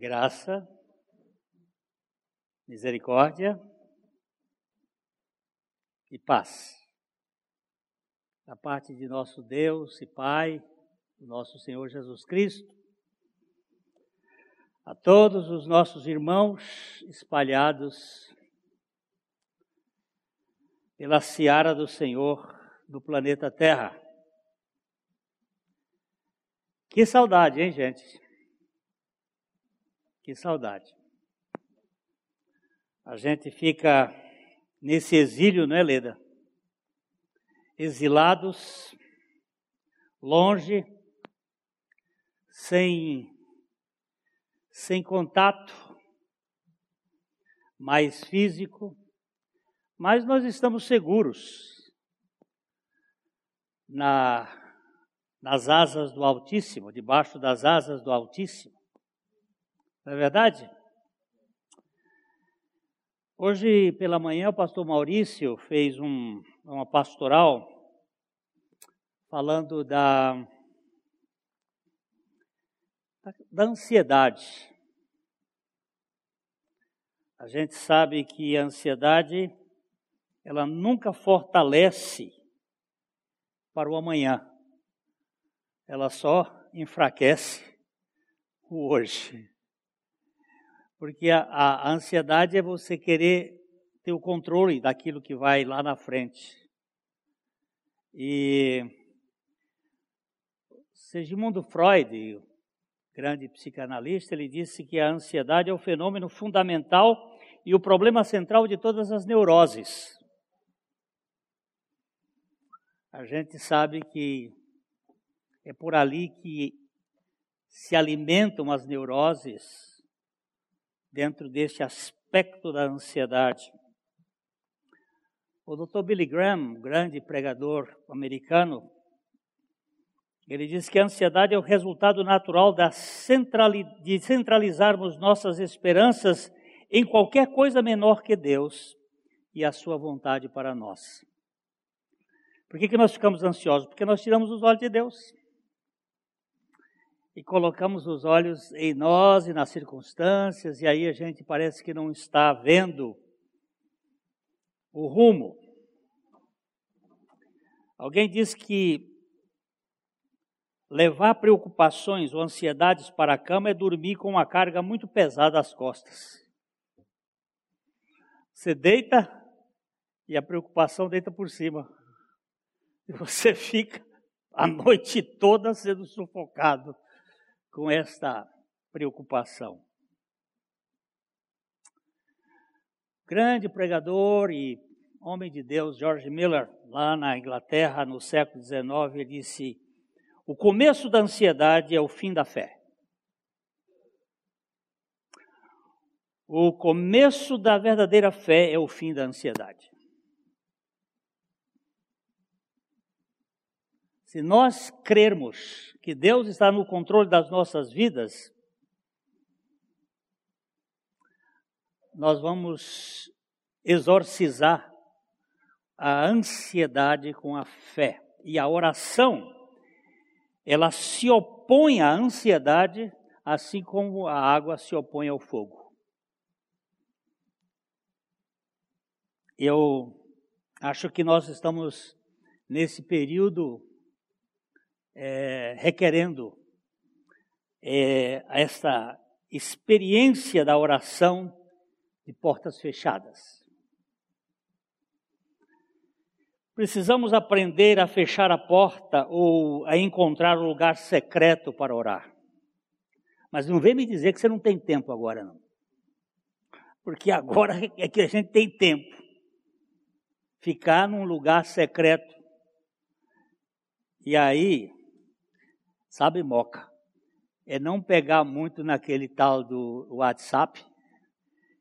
graça, misericórdia e paz. Da parte de nosso Deus e Pai, nosso Senhor Jesus Cristo, a todos os nossos irmãos espalhados pela seara do Senhor do planeta Terra. Que saudade, hein, gente? Que saudade. A gente fica nesse exílio, não é, Leda? Exilados, longe, sem, sem contato mais físico, mas nós estamos seguros na, nas asas do Altíssimo, debaixo das asas do Altíssimo. Não é verdade? Hoje pela manhã o pastor Maurício fez um, uma pastoral falando da, da ansiedade. A gente sabe que a ansiedade ela nunca fortalece para o amanhã. Ela só enfraquece o hoje. Porque a, a, ansiedade é você querer ter o controle daquilo que vai lá na frente. E Segimundo Freud, grande psicanalista, ele disse que a ansiedade é o fenômeno fundamental e o problema central de todas as neuroses. A gente sabe que é por ali que se alimentam as neuroses dentro deste aspecto da ansiedade. O Dr. Billy Graham, grande pregador americano, ele diz que a ansiedade é o resultado natural de centralizarmos nossas esperanças em qualquer coisa menor que Deus e a sua vontade para nós. Por que, que nós ficamos ansiosos? Porque nós tiramos os olhos de Deus e colocamos os olhos em nós e nas circunstâncias, e aí a gente parece que não está vendo o rumo. Alguém diz que levar preocupações ou ansiedades para a cama é dormir com uma carga muito pesada às costas. Você deita e a preocupação deita por cima. E você fica a noite toda sendo sufocado com esta preocupação. Grande pregador e homem de Deus, George Miller, lá na Inglaterra, no século XIX, ele disse: O começo da ansiedade é o fim da fé. O começo da verdadeira fé é o fim da ansiedade. Se nós crermos que Deus está no controle das nossas vidas, nós vamos exorcizar a ansiedade com a fé. E a oração, ela se opõe à ansiedade, assim como a água se opõe ao fogo. Eu acho que nós estamos nesse período é, requerendo é, essa experiência da oração de portas fechadas. Precisamos aprender a fechar a porta ou a encontrar um lugar secreto para orar. Mas não vem me dizer que você não tem tempo agora, não. Porque agora é que a gente tem tempo. Ficar num lugar secreto. E aí, Sabe, Moca? É não pegar muito naquele tal do WhatsApp,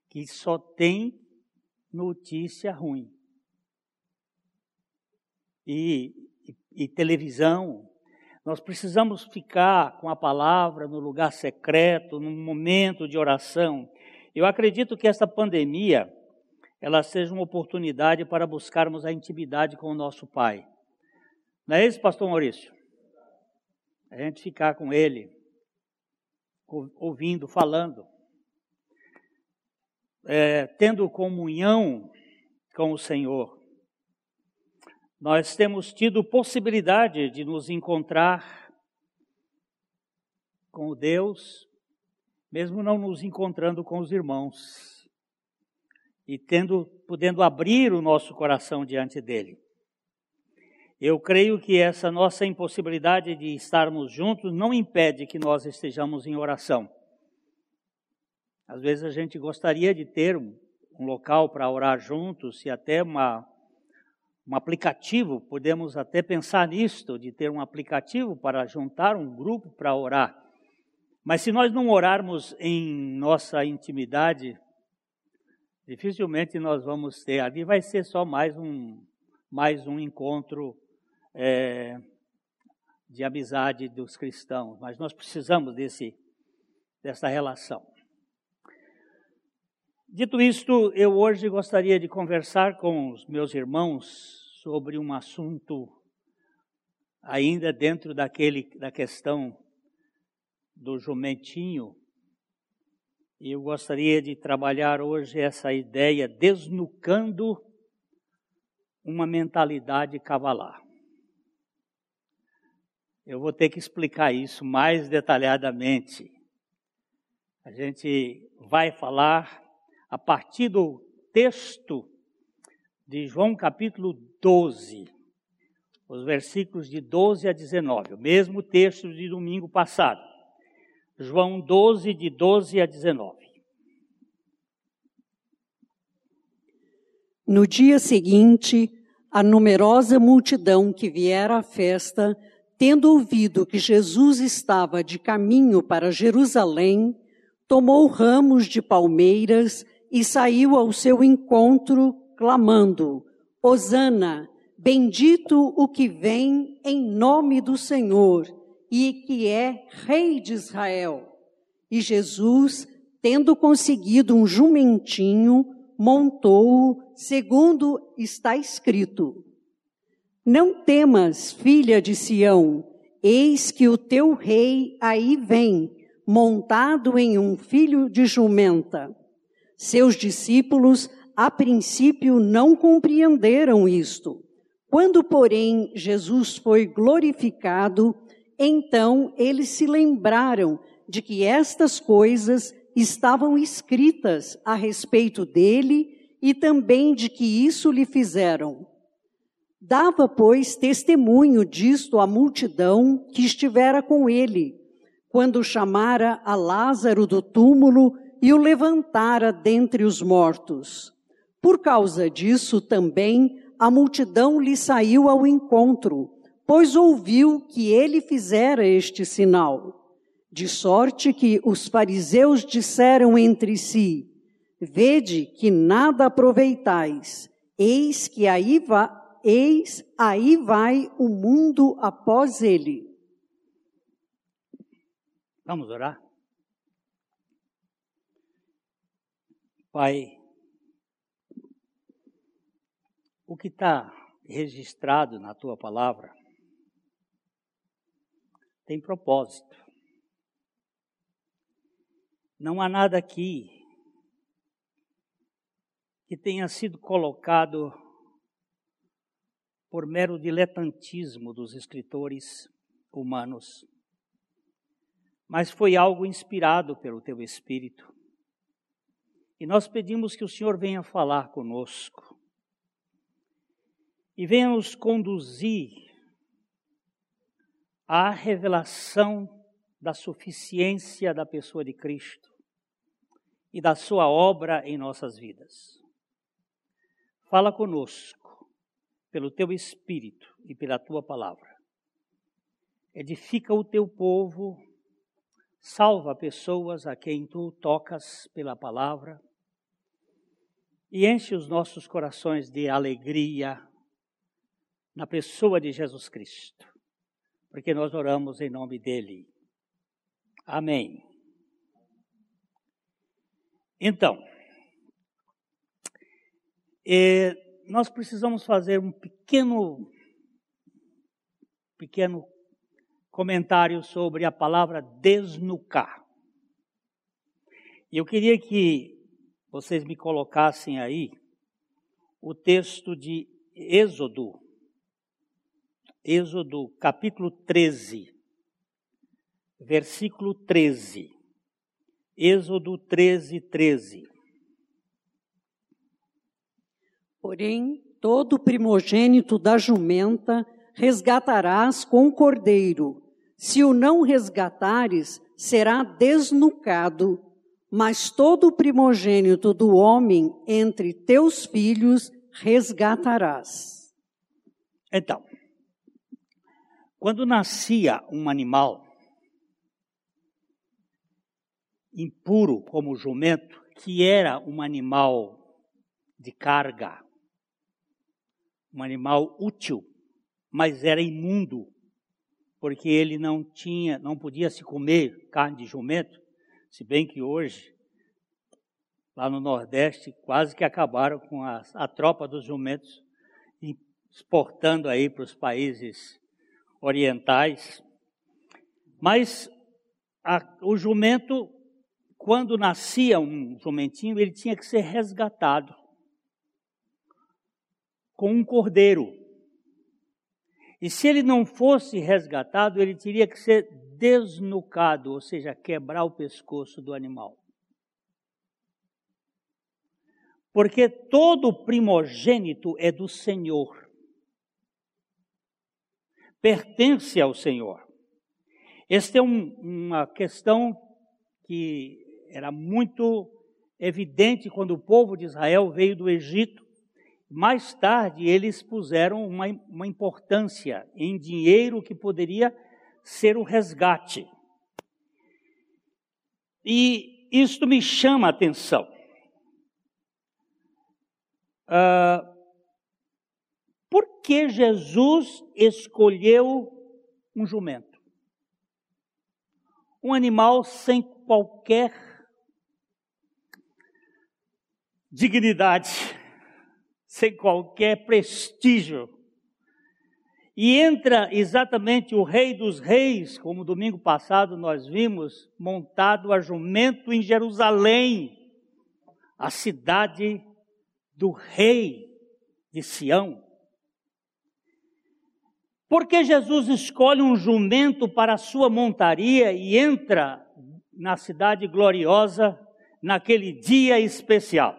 que só tem notícia ruim. E, e, e televisão. Nós precisamos ficar com a palavra no lugar secreto, num momento de oração. Eu acredito que essa pandemia ela seja uma oportunidade para buscarmos a intimidade com o nosso Pai. Não é isso, pastor Maurício? A gente ficar com Ele, ouvindo, falando, é, tendo comunhão com o Senhor. Nós temos tido possibilidade de nos encontrar com Deus, mesmo não nos encontrando com os irmãos, e tendo, podendo abrir o nosso coração diante dele. Eu creio que essa nossa impossibilidade de estarmos juntos não impede que nós estejamos em oração. Às vezes a gente gostaria de ter um, local para orar juntos e até uma, um aplicativo, podemos até pensar nisto, de ter um aplicativo para juntar um grupo para orar. Mas se nós não orarmos em nossa intimidade, dificilmente nós vamos ter. Ali vai ser só mais um, mais um encontro é, de amizade dos cristãos, mas nós precisamos desse, dessa relação. Dito isto, eu hoje gostaria de conversar com os meus irmãos sobre um assunto ainda dentro daquele da questão do jumentinho. Eu gostaria de trabalhar hoje essa ideia desnucando uma mentalidade cavalar. Eu vou ter que explicar isso mais detalhadamente. A gente vai falar a partir do texto de João capítulo 12, os versículos de 12 a 19, o mesmo texto de domingo passado. João 12, de 12 a 19. No dia seguinte, a numerosa multidão que viera à festa tendo ouvido que Jesus estava de caminho para Jerusalém, tomou ramos de palmeiras e saiu ao seu encontro, clamando: Hosana, bendito o que vem em nome do Senhor e que é Rei de Israel. E Jesus, tendo conseguido um jumentinho, montou-o, segundo está escrito: não temas, filha de Sião, eis que o teu rei aí vem, montado em um filho de jumenta. Seus discípulos, a princípio, não compreenderam isto. Quando, porém, Jesus foi glorificado, então eles se lembraram de que estas coisas estavam escritas a respeito dele e também de que isso lhe fizeram. Dava, pois, testemunho disto à multidão que estivera com ele, quando chamara a Lázaro do túmulo e o levantara dentre os mortos. Por causa disso também a multidão lhe saiu ao encontro, pois ouviu que ele fizera este sinal. De sorte que os fariseus disseram entre si: Vede que nada aproveitais, eis que aí va eis aí vai o mundo após ele. Vamos orar? Pai, o que está registrado na tua palavra tem propósito. Não há nada aqui que tenha sido colocado por mero diletantismo dos escritores humanos, mas foi algo inspirado pelo teu Espírito. E nós pedimos que o Senhor venha falar conosco e venha nos conduzir à revelação da suficiência da pessoa de Cristo e da sua obra em nossas vidas. Fala conosco pelo teu espírito e pela tua palavra. Edifica o teu povo, salva pessoas a quem tu tocas pela palavra e enche os nossos corações de alegria na pessoa de Jesus Cristo, porque nós oramos em nome dele. Amém. Então, eh, nós precisamos fazer um pequeno, pequeno comentário sobre a palavra desnucar. E eu queria que vocês me colocassem aí o texto de Êxodo, Êxodo capítulo 13, versículo 13. Êxodo 13, 13. Porém, todo primogênito da jumenta resgatarás com o cordeiro. Se o não resgatares, será desnucado mas todo primogênito do homem entre teus filhos resgatarás. Então, quando nascia um animal impuro como o jumento, que era um animal de carga, um animal útil, mas era imundo, porque ele não tinha, não podia se comer carne de jumento, se bem que hoje, lá no Nordeste, quase que acabaram com a, a tropa dos jumentos, exportando aí para os países orientais. Mas a, o jumento, quando nascia um jumentinho, ele tinha que ser resgatado com um cordeiro. E se ele não fosse resgatado, ele teria que ser desnucado, ou seja, quebrar o pescoço do animal. Porque todo primogênito é do Senhor. Pertence ao Senhor. Esta é um, uma questão que era muito evidente quando o povo de Israel veio do Egito. Mais tarde, eles puseram uma, uma importância em dinheiro que poderia ser o resgate. E isto me chama a atenção. Uh, por que Jesus escolheu um jumento? Um animal sem qualquer dignidade, sem qualquer prestígio e entra exatamente o Rei dos Reis, como domingo passado nós vimos, montado a jumento em Jerusalém, a cidade do Rei de Sião. Porque Jesus escolhe um jumento para a sua montaria e entra na cidade gloriosa naquele dia especial?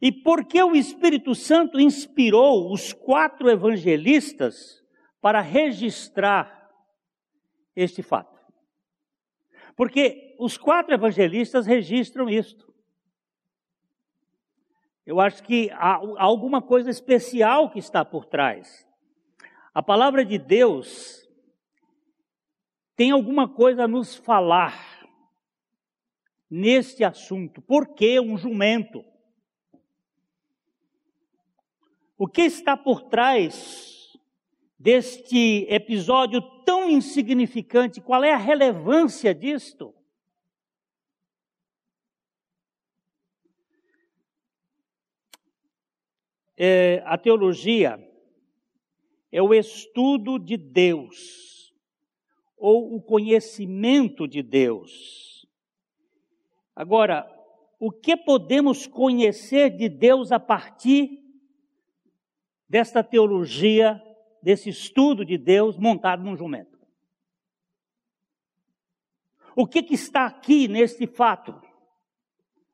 E porque o Espírito Santo inspirou os quatro evangelistas para registrar este fato? Porque os quatro evangelistas registram isto. Eu acho que há alguma coisa especial que está por trás. A palavra de Deus tem alguma coisa a nos falar neste assunto. Por que um jumento? O que está por trás deste episódio tão insignificante? Qual é a relevância disto? É, a teologia é o estudo de Deus, ou o conhecimento de Deus. Agora, o que podemos conhecer de Deus a partir desta teologia, desse estudo de Deus montado num jumento. O que, que está aqui neste fato?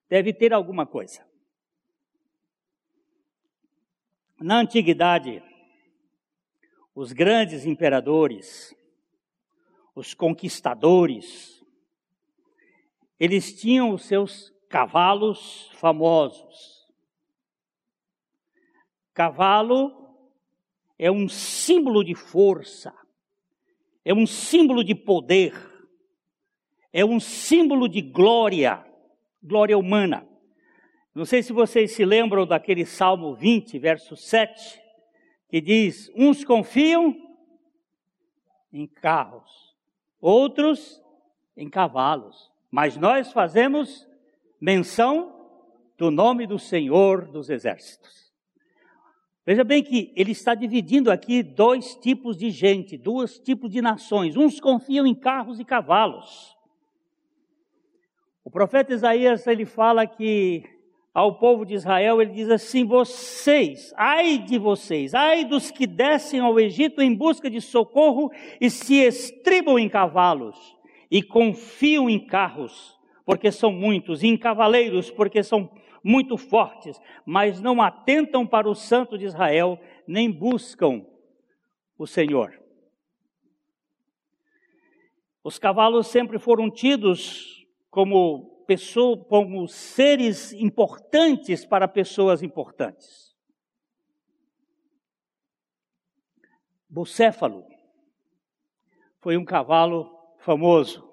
Deve ter alguma coisa. Na antiguidade, os grandes imperadores, os conquistadores, eles tinham os seus cavalos famosos. Cavalo é um símbolo de força, é um símbolo de poder, é um símbolo de glória, glória humana. Não sei se vocês se lembram daquele Salmo 20, verso 7, que diz: Uns confiam em carros, outros em cavalos, mas nós fazemos menção do nome do Senhor dos Exércitos. Veja bem que ele está dividindo aqui dois tipos de gente, dois tipos de nações. Uns confiam em carros e cavalos. O profeta Isaías ele fala que ao povo de Israel ele diz assim: vocês, ai de vocês, ai dos que descem ao Egito em busca de socorro e se estribam em cavalos e confiam em carros, porque são muitos, e em cavaleiros, porque são muito fortes, mas não atentam para o Santo de Israel, nem buscam o Senhor. Os cavalos sempre foram tidos como, pessoa, como seres importantes para pessoas importantes. Bucéfalo foi um cavalo famoso,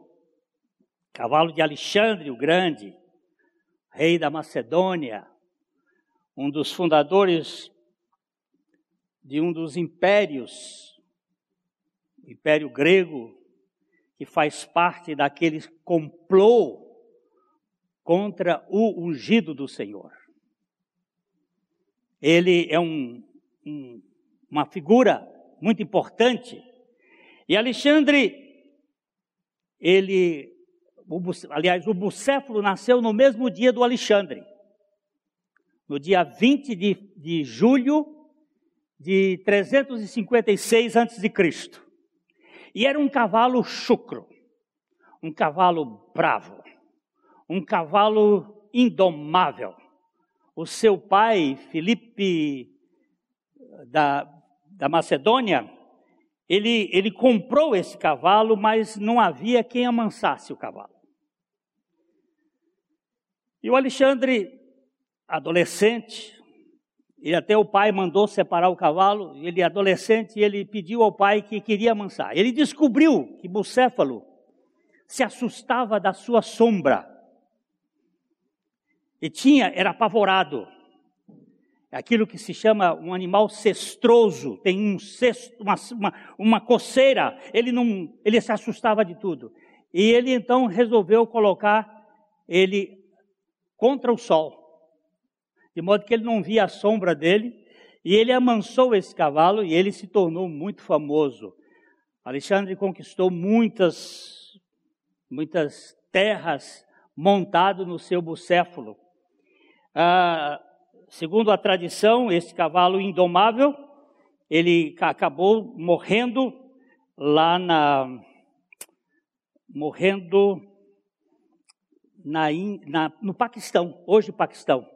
cavalo de Alexandre o Grande, rei da Macedônia, um dos fundadores de um dos impérios, o Império Grego, que faz parte daquele complô contra o ungido do Senhor. Ele é um, um, uma figura muito importante. E Alexandre, ele, o, aliás, o Bucéfalo nasceu no mesmo dia do Alexandre, no dia 20 de, de julho de 356 a.C. E era um cavalo chucro, um cavalo bravo, um cavalo indomável. O seu pai, Filipe da, da Macedônia, ele, ele comprou esse cavalo, mas não havia quem amansasse o cavalo. E o Alexandre, adolescente, e até o pai mandou separar o cavalo, ele adolescente, ele pediu ao pai que queria amansar. Ele descobriu que Bucéfalo se assustava da sua sombra. E tinha, era apavorado. É aquilo que se chama um animal cestroso, tem um cesto, uma, uma, uma coceira, ele não, ele se assustava de tudo. E ele então resolveu colocar ele contra o sol de modo que ele não via a sombra dele, e ele amansou esse cavalo e ele se tornou muito famoso. Alexandre conquistou muitas, muitas terras montado no seu bucéfalo. Ah, segundo a tradição, esse cavalo indomável, ele acabou morrendo lá na morrendo na, na, no Paquistão, hoje Paquistão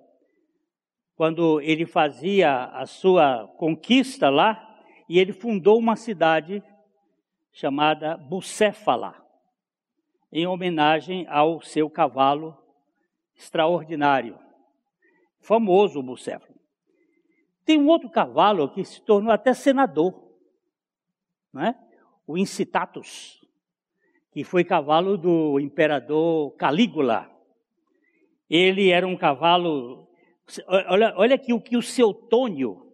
quando ele fazia a sua conquista lá, e ele fundou uma cidade chamada Bucéfala, em homenagem ao seu cavalo extraordinário, famoso Bucéfalo. Tem um outro cavalo que se tornou até senador, não é? o Incitatus, que foi cavalo do imperador Calígula. Ele era um cavalo Olha, olha aqui o que o seu Tônio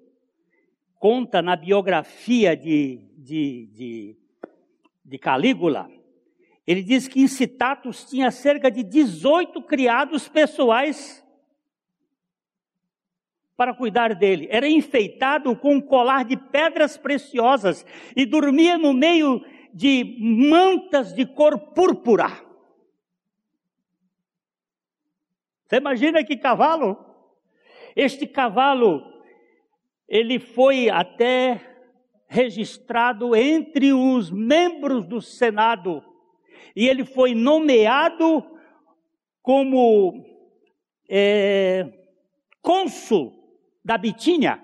conta na biografia de, de, de, de Calígula. Ele diz que em Citatus tinha cerca de 18 criados pessoais para cuidar dele. Era enfeitado com um colar de pedras preciosas e dormia no meio de mantas de cor púrpura. Você imagina que cavalo? Este cavalo, ele foi até registrado entre os membros do Senado e ele foi nomeado como é, cônsul da Bitínia.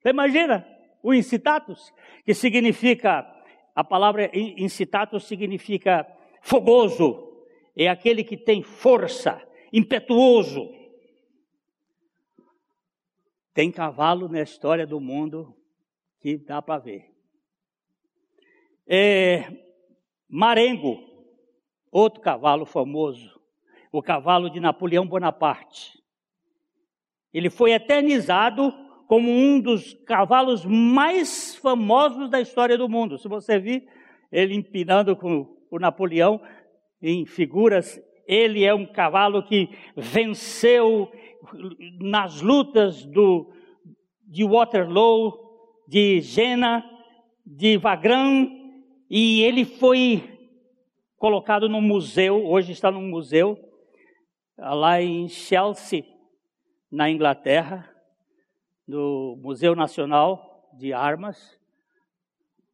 Você imagina o incitatus, que significa, a palavra incitatus significa fogoso, é aquele que tem força, impetuoso. Tem cavalo na história do mundo que dá para ver. É, Marengo, outro cavalo famoso, o cavalo de Napoleão Bonaparte. Ele foi eternizado como um dos cavalos mais famosos da história do mundo. Se você vir ele empinando com o Napoleão em figuras ele é um cavalo que venceu nas lutas do, de Waterloo, de Jena, de Wagram, e ele foi colocado no museu, hoje está no museu, lá em Chelsea, na Inglaterra, no Museu Nacional de Armas,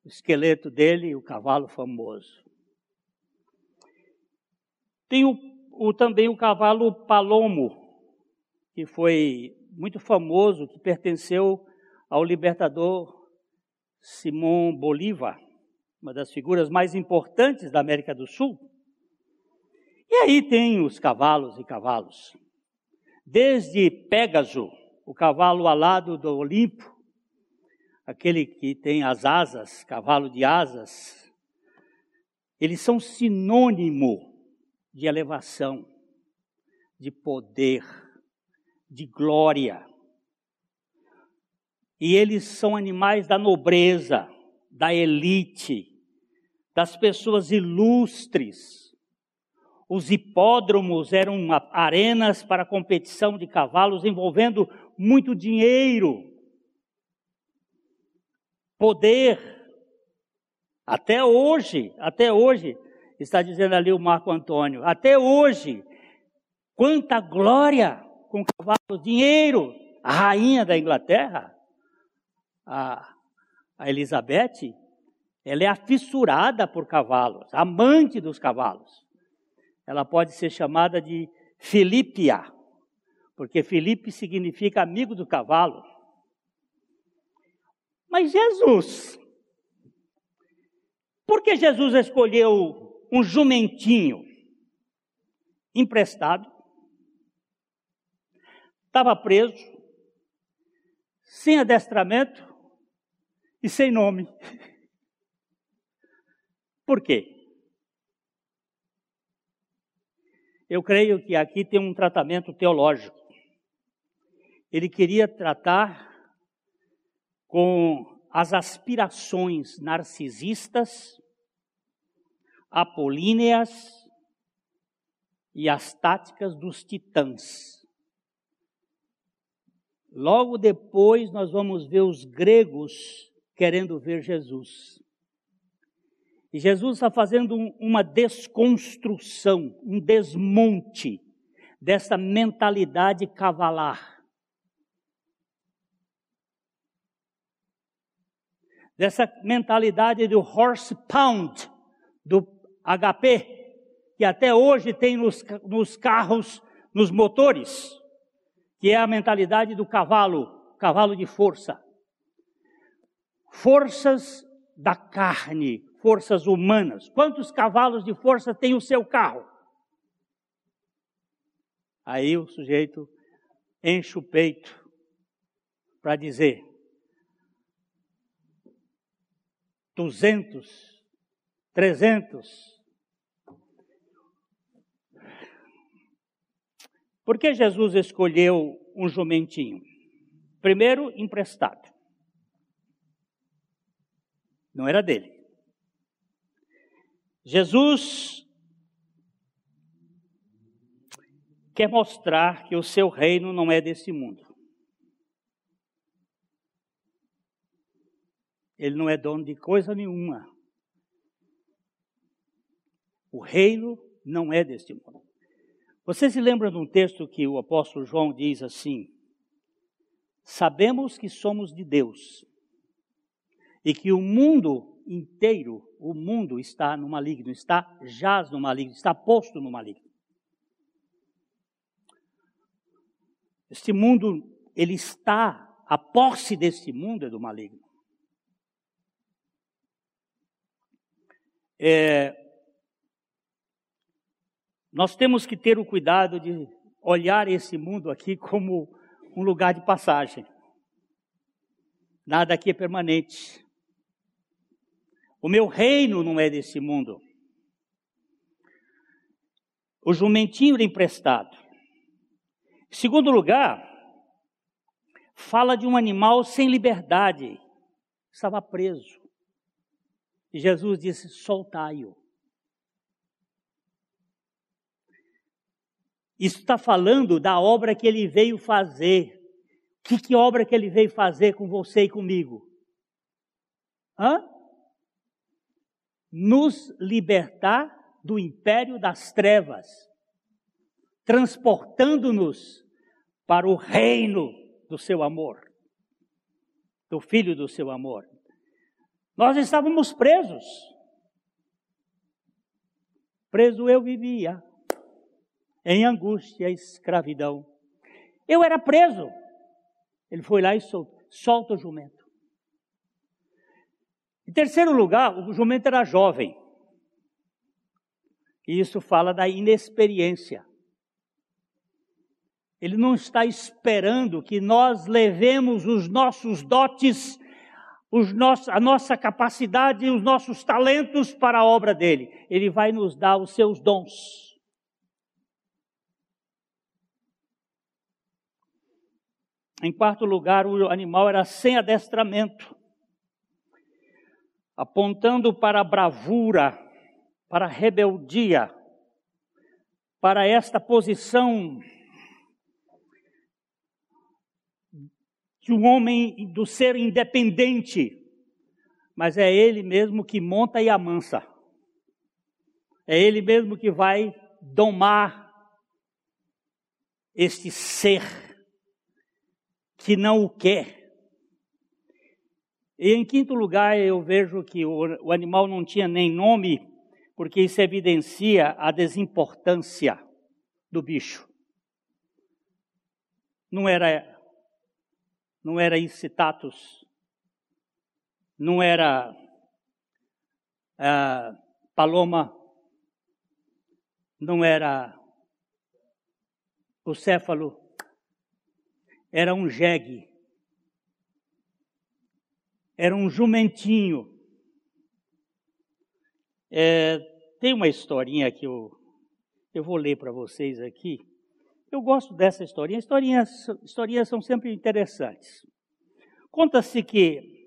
o esqueleto dele e o cavalo famoso. Tem o, o, também o cavalo Palomo, que foi muito famoso, que pertenceu ao libertador Simão Bolívar, uma das figuras mais importantes da América do Sul. E aí tem os cavalos e cavalos. Desde Pégaso, o cavalo alado do Olimpo, aquele que tem as asas, cavalo de asas, eles são sinônimo de elevação, de poder, de glória. E eles são animais da nobreza, da elite, das pessoas ilustres. Os hipódromos eram arenas para competição de cavalos envolvendo muito dinheiro, poder. Até hoje, até hoje, está dizendo ali o Marco Antônio, até hoje, quanta glória com cavalos, dinheiro. A rainha da Inglaterra a, a Elizabeth, ela é afissurada por cavalos, amante dos cavalos. Ela pode ser chamada de Filipia, porque Filipe significa amigo do cavalo. Mas Jesus, por que Jesus escolheu um jumentinho emprestado? Estava preso, sem adestramento, e sem nome. Por quê? Eu creio que aqui tem um tratamento teológico. Ele queria tratar com as aspirações narcisistas, apolíneas e as táticas dos titãs. Logo depois nós vamos ver os gregos querendo ver Jesus. E Jesus está fazendo um, uma desconstrução, um desmonte dessa mentalidade cavalar. Dessa mentalidade do horse pound, do HP, que até hoje tem nos, nos carros, nos motores, que é a mentalidade do cavalo, cavalo de força forças da carne, forças humanas. Quantos cavalos de força tem o seu carro? Aí o sujeito enche o peito para dizer: 200, 300. Por que Jesus escolheu um jumentinho? Primeiro, emprestado. Não era dele. Jesus quer mostrar que o seu reino não é desse mundo. Ele não é dono de coisa nenhuma. O reino não é deste mundo. Você se lembra de um texto que o apóstolo João diz assim: Sabemos que somos de Deus e que o mundo inteiro, o mundo está no maligno, está jaz no maligno, está posto no maligno. Este mundo, ele está, a posse deste mundo é do maligno. É, nós temos que ter o cuidado de olhar esse mundo aqui como um lugar de passagem. Nada aqui é permanente. O meu reino não é desse mundo. O jumentinho era emprestado. Em segundo lugar, fala de um animal sem liberdade. Estava preso. Jesus disse: soltai-o. Isso está falando da obra que ele veio fazer. Que, que obra que ele veio fazer com você e comigo? Hã? nos libertar do império das trevas, transportando-nos para o reino do seu amor, do filho do seu amor. Nós estávamos presos. Preso eu vivia, em angústia escravidão. Eu era preso. Ele foi lá e soltou, solta o jumento. Em terceiro lugar, o jumento era jovem. E isso fala da inexperiência. Ele não está esperando que nós levemos os nossos dotes, nossos, a nossa capacidade e os nossos talentos para a obra dele. Ele vai nos dar os seus dons. Em quarto lugar, o animal era sem adestramento, apontando para a bravura, para a rebeldia, para esta posição de um homem, do ser independente, mas é ele mesmo que monta e amansa. É ele mesmo que vai domar este ser que não o quer. E em quinto lugar, eu vejo que o, o animal não tinha nem nome, porque isso evidencia a desimportância do bicho. Não era não era incitatus, não era uh, paloma, não era o céfalo, era um jegue, era um jumentinho. É, tem uma historinha que eu, eu vou ler para vocês aqui. Eu gosto dessa historinha. Historinhas, historinhas são sempre interessantes. Conta-se que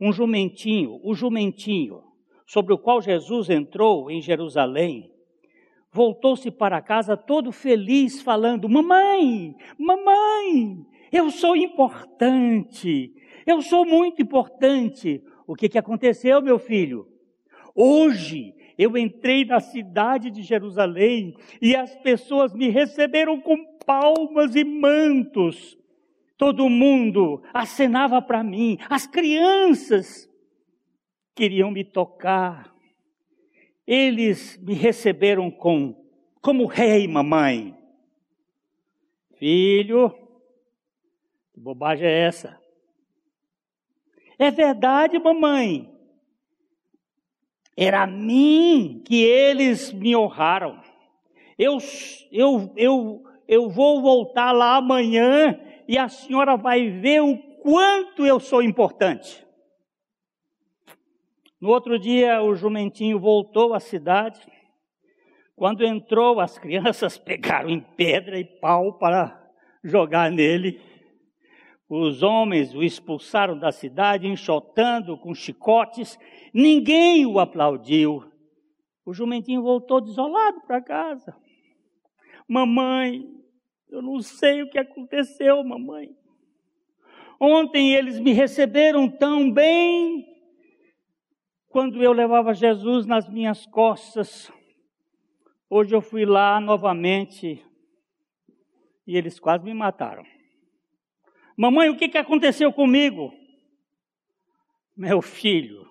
um jumentinho, o jumentinho, sobre o qual Jesus entrou em Jerusalém, voltou-se para casa todo feliz, falando: Mamãe, mamãe, eu sou importante, eu sou muito importante. O que, que aconteceu, meu filho? Hoje eu entrei na cidade de Jerusalém e as pessoas me receberam com palmas e mantos. Todo mundo acenava para mim, as crianças queriam me tocar. Eles me receberam com como rei, mamãe. Filho, que bobagem é essa? É verdade, mamãe. Era a mim que eles me honraram. Eu, eu, eu, eu vou voltar lá amanhã e a senhora vai ver o quanto eu sou importante. No outro dia, o jumentinho voltou à cidade. Quando entrou, as crianças pegaram em pedra e pau para jogar nele. Os homens o expulsaram da cidade, enxotando com chicotes. Ninguém o aplaudiu. O jumentinho voltou desolado para casa. Mamãe, eu não sei o que aconteceu, mamãe. Ontem eles me receberam tão bem quando eu levava Jesus nas minhas costas. Hoje eu fui lá novamente e eles quase me mataram. Mamãe, o que, que aconteceu comigo? Meu filho,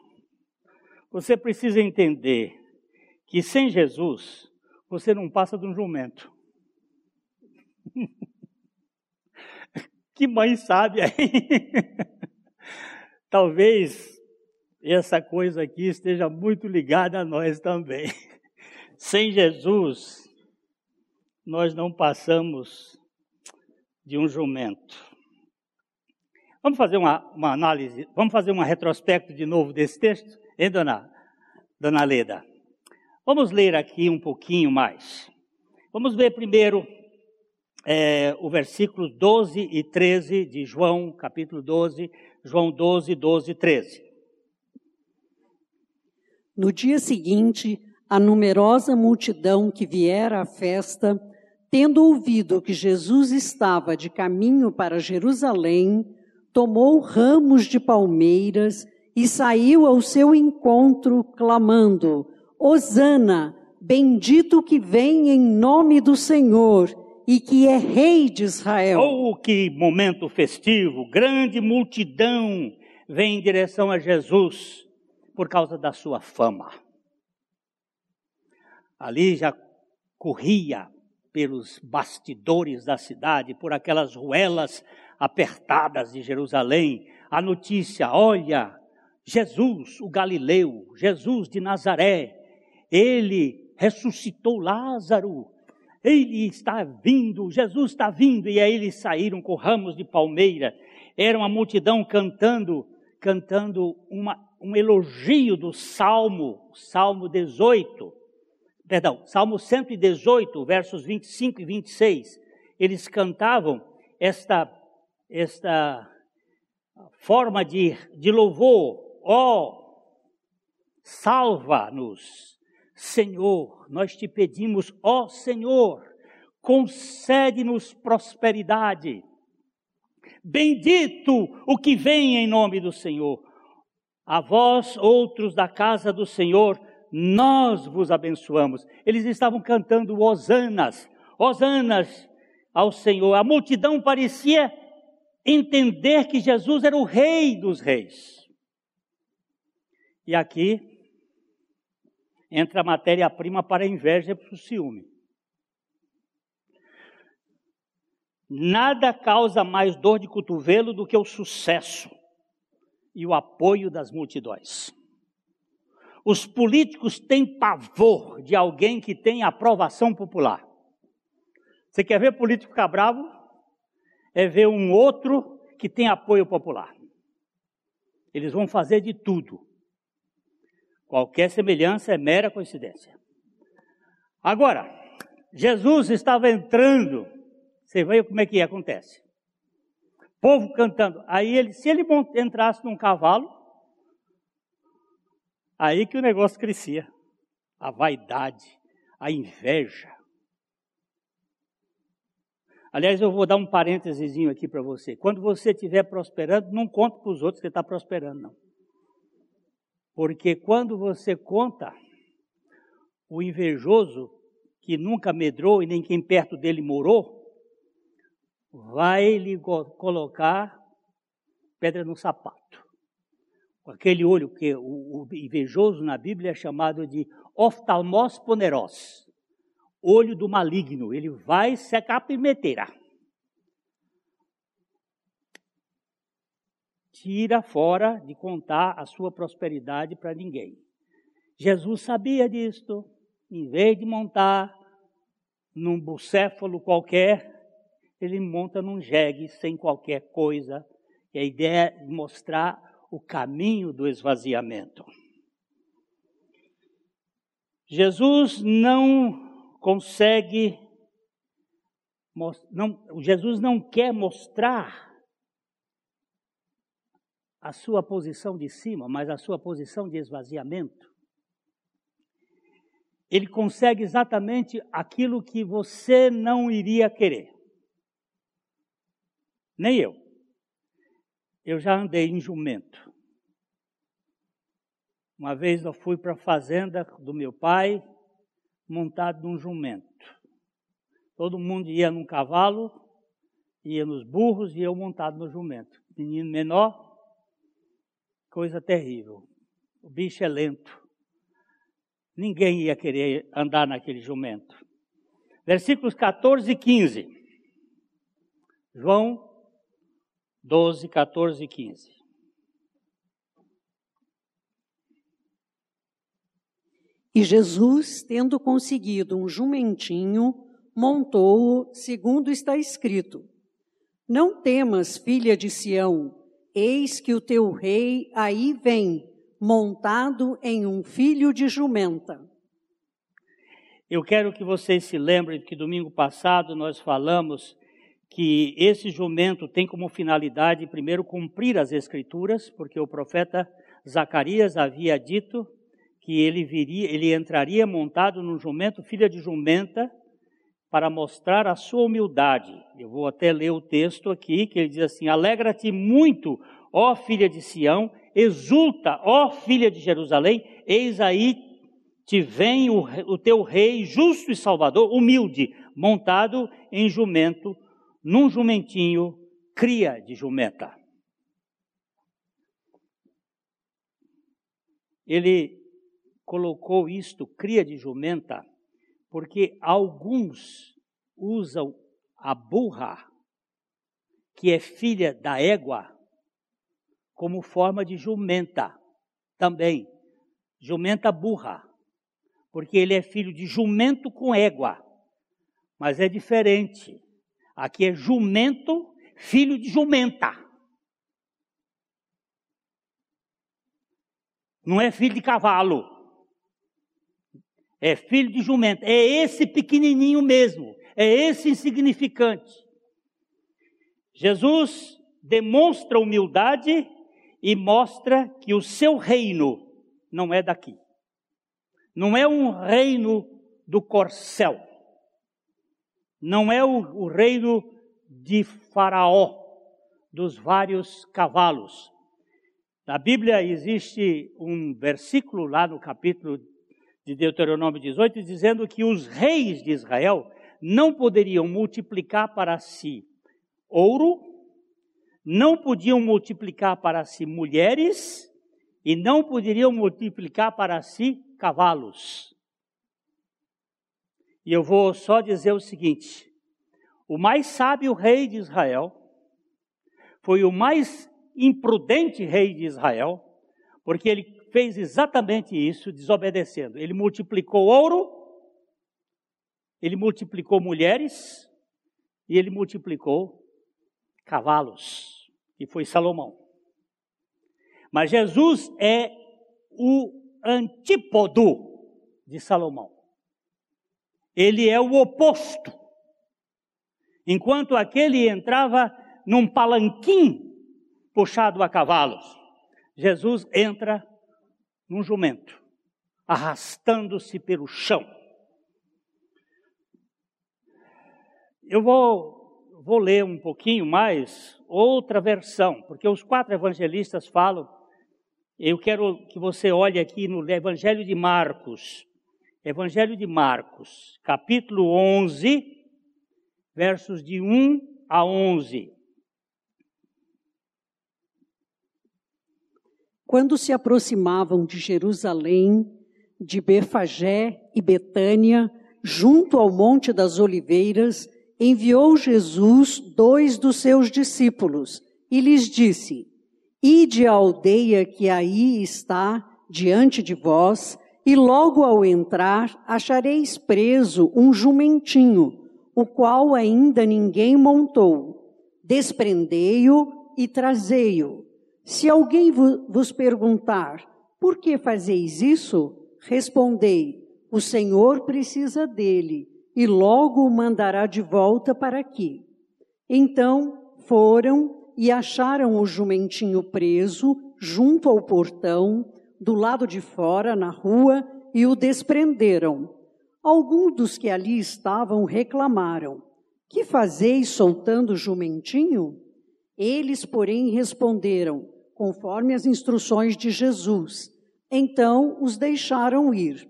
você precisa entender que sem Jesus você não passa de um jumento. que mãe sabe aí? Talvez essa coisa aqui esteja muito ligada a nós também. Sem Jesus, nós não passamos de um jumento. Vamos fazer uma, uma análise, vamos fazer um retrospecto de novo desse texto, hein, dona, dona Leda? Vamos ler aqui um pouquinho mais. Vamos ver primeiro é, o versículo 12 e 13 de João, capítulo 12, João 12, 12 e 13. No dia seguinte, a numerosa multidão que viera à festa, tendo ouvido que Jesus estava de caminho para Jerusalém, tomou ramos de palmeiras e saiu ao seu encontro, clamando: Hosana, Bendito que vem em nome do Senhor e que é Rei de Israel. Oh, que momento festivo! Grande multidão vem em direção a Jesus por causa da sua fama. Ali já corria pelos bastidores da cidade, por aquelas ruelas apertadas de Jerusalém, a notícia: olha, Jesus, o Galileu, Jesus de Nazaré, ele ressuscitou Lázaro, ele está vindo, Jesus está vindo, e aí eles saíram com ramos de palmeira, era uma multidão cantando, cantando uma, um elogio do Salmo, Salmo 18, perdão, Salmo 118, versos 25 e 26, eles cantavam esta, esta forma de, de louvor, ó, oh, salva-nos, Senhor, nós te pedimos, ó oh, Senhor, concede-nos prosperidade. Bendito o que vem em nome do Senhor. A vós, outros da casa do Senhor, nós vos abençoamos. Eles estavam cantando hosanas, hosanas ao Senhor. A multidão parecia entender que Jesus era o rei dos reis. E aqui entra a matéria-prima para a inveja e para o ciúme. Nada causa mais dor de cotovelo do que o sucesso e o apoio das multidões. Os políticos têm pavor de alguém que tem aprovação popular. Você quer ver político ficar bravo? É ver um outro que tem apoio popular. Eles vão fazer de tudo. Qualquer semelhança é mera coincidência. Agora, Jesus estava entrando, você vê como é que acontece. Povo cantando. Aí ele, se ele entrasse num cavalo, Aí que o negócio crescia. A vaidade, a inveja. Aliás, eu vou dar um parênteses aqui para você. Quando você estiver prosperando, não conta para os outros que está prosperando, não. Porque quando você conta, o invejoso, que nunca medrou e nem quem perto dele morou, vai lhe colocar pedra no sapato aquele olho que o, o invejoso na Bíblia é chamado de oftalmos poneros, olho do maligno. Ele vai secar pimenteira. Tira fora de contar a sua prosperidade para ninguém. Jesus sabia disto. Em vez de montar num bucéfalo qualquer, ele monta num jegue sem qualquer coisa. E a ideia é mostrar o caminho do esvaziamento. Jesus não consegue, não, Jesus não quer mostrar a sua posição de cima, mas a sua posição de esvaziamento. Ele consegue exatamente aquilo que você não iria querer. Nem eu eu já andei em jumento. Uma vez eu fui para a fazenda do meu pai, montado num jumento. Todo mundo ia num cavalo, ia nos burros e eu montado no jumento. Menino menor, coisa terrível. O bicho é lento. Ninguém ia querer andar naquele jumento. Versículos 14 e 15. João 12, 14 e 15. E Jesus, tendo conseguido um jumentinho, montou-o, segundo está escrito: Não temas, filha de Sião, eis que o teu rei aí vem, montado em um filho de jumenta. Eu quero que vocês se lembrem que domingo passado nós falamos que esse jumento tem como finalidade, primeiro, cumprir as escrituras, porque o profeta Zacarias havia dito que ele viria, ele entraria montado num jumento, filha de jumenta, para mostrar a sua humildade. Eu vou até ler o texto aqui, que ele diz assim: Alegra-te muito, ó filha de Sião, exulta, ó filha de Jerusalém, eis aí te vem o, o teu rei justo e salvador, humilde, montado em jumento, num jumentinho, cria de jumenta. Ele colocou isto, cria de jumenta, porque alguns usam a burra, que é filha da égua, como forma de jumenta também. Jumenta burra, porque ele é filho de jumento com égua. Mas é diferente. Aqui é jumento, filho de jumenta. Não é filho de cavalo. É filho de jumento. É esse pequenininho mesmo. É esse insignificante. Jesus demonstra humildade e mostra que o seu reino não é daqui. Não é um reino do corcel. Não é o, o reino de Faraó, dos vários cavalos. Na Bíblia existe um versículo lá no capítulo de Deuteronômio 18, dizendo que os reis de Israel não poderiam multiplicar para si ouro, não podiam multiplicar para si mulheres e não poderiam multiplicar para si cavalos. E eu vou só dizer o seguinte: o mais sábio rei de Israel foi o mais imprudente rei de Israel, porque ele fez exatamente isso, desobedecendo. Ele multiplicou ouro, ele multiplicou mulheres e ele multiplicou cavalos, e foi Salomão. Mas Jesus é o antípodo de Salomão. Ele é o oposto. Enquanto aquele entrava num palanquim puxado a cavalos, Jesus entra num jumento, arrastando-se pelo chão. Eu vou, vou ler um pouquinho mais outra versão, porque os quatro evangelistas falam. Eu quero que você olhe aqui no Evangelho de Marcos. Evangelho de Marcos, capítulo 11, versos de 1 a 11. Quando se aproximavam de Jerusalém, de Befagé e Betânia, junto ao Monte das Oliveiras, enviou Jesus dois dos seus discípulos e lhes disse: Ide à aldeia que aí está diante de vós, e logo ao entrar achareis preso um jumentinho, o qual ainda ninguém montou. Desprendei-o e trazei-o. Se alguém vos perguntar, por que fazeis isso? Respondei, o Senhor precisa dele e logo o mandará de volta para aqui. Então foram e acharam o jumentinho preso junto ao portão, do lado de fora, na rua, e o desprenderam. Alguns dos que ali estavam reclamaram: Que fazeis soltando o jumentinho? Eles, porém, responderam: conforme as instruções de Jesus. Então os deixaram ir.